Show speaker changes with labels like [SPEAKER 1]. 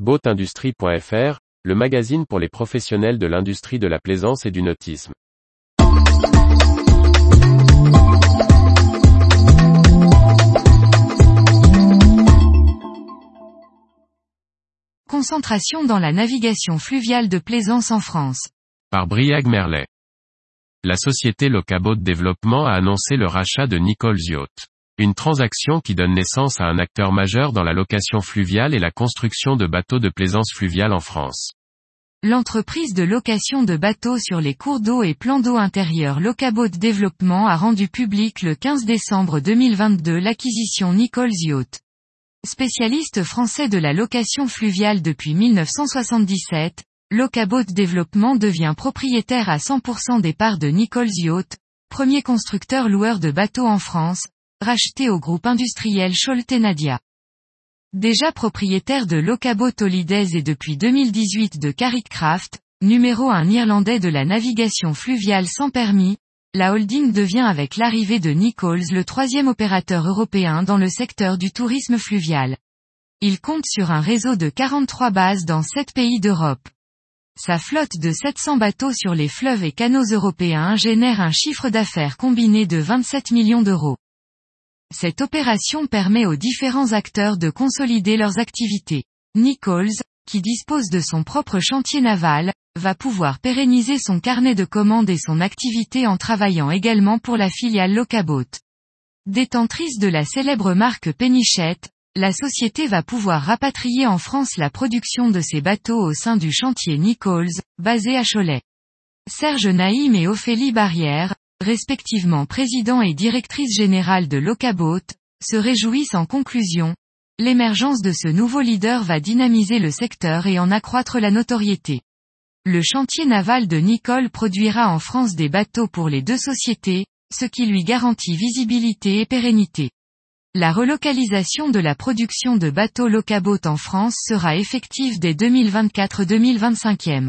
[SPEAKER 1] Boatindustrie.fr, le magazine pour les professionnels de l'industrie de la plaisance et du nautisme.
[SPEAKER 2] Concentration dans la navigation fluviale de plaisance en France.
[SPEAKER 1] Par Briag Merlet. La société Locabot Développement a annoncé le rachat de Nichols Yacht. Une transaction qui donne naissance à un acteur majeur dans la location fluviale et la construction de bateaux de plaisance fluviale en France.
[SPEAKER 2] L'entreprise de location de bateaux sur les cours d'eau et plans d'eau intérieurs Locabot Développement a rendu public le 15 décembre 2022 l'acquisition Nichols Yacht. Spécialiste français de la location fluviale depuis 1977, Locabot Développement devient propriétaire à 100% des parts de Nichols Yacht, premier constructeur loueur de bateaux en France, racheté au groupe industriel Scholte-Nadia. Déjà propriétaire de Locabot Holidays et depuis 2018 de Carrickcraft, numéro un irlandais de la navigation fluviale sans permis, la holding devient avec l'arrivée de Nichols le troisième opérateur européen dans le secteur du tourisme fluvial. Il compte sur un réseau de 43 bases dans 7 pays d'Europe. Sa flotte de 700 bateaux sur les fleuves et canaux européens génère un chiffre d'affaires combiné de 27 millions d'euros. Cette opération permet aux différents acteurs de consolider leurs activités. Nichols, qui dispose de son propre chantier naval, va pouvoir pérenniser son carnet de commandes et son activité en travaillant également pour la filiale Locabot. Détentrice de la célèbre marque Penichette, la société va pouvoir rapatrier en France la production de ses bateaux au sein du chantier Nichols, basé à Cholet. Serge Naïm et Ophélie Barrière, respectivement président et directrice générale de Locabot, se réjouissent en conclusion. L'émergence de ce nouveau leader va dynamiser le secteur et en accroître la notoriété. Le chantier naval de Nicole produira en France des bateaux pour les deux sociétés, ce qui lui garantit visibilité et pérennité. La relocalisation de la production de bateaux Locabot en France sera effective dès 2024-2025.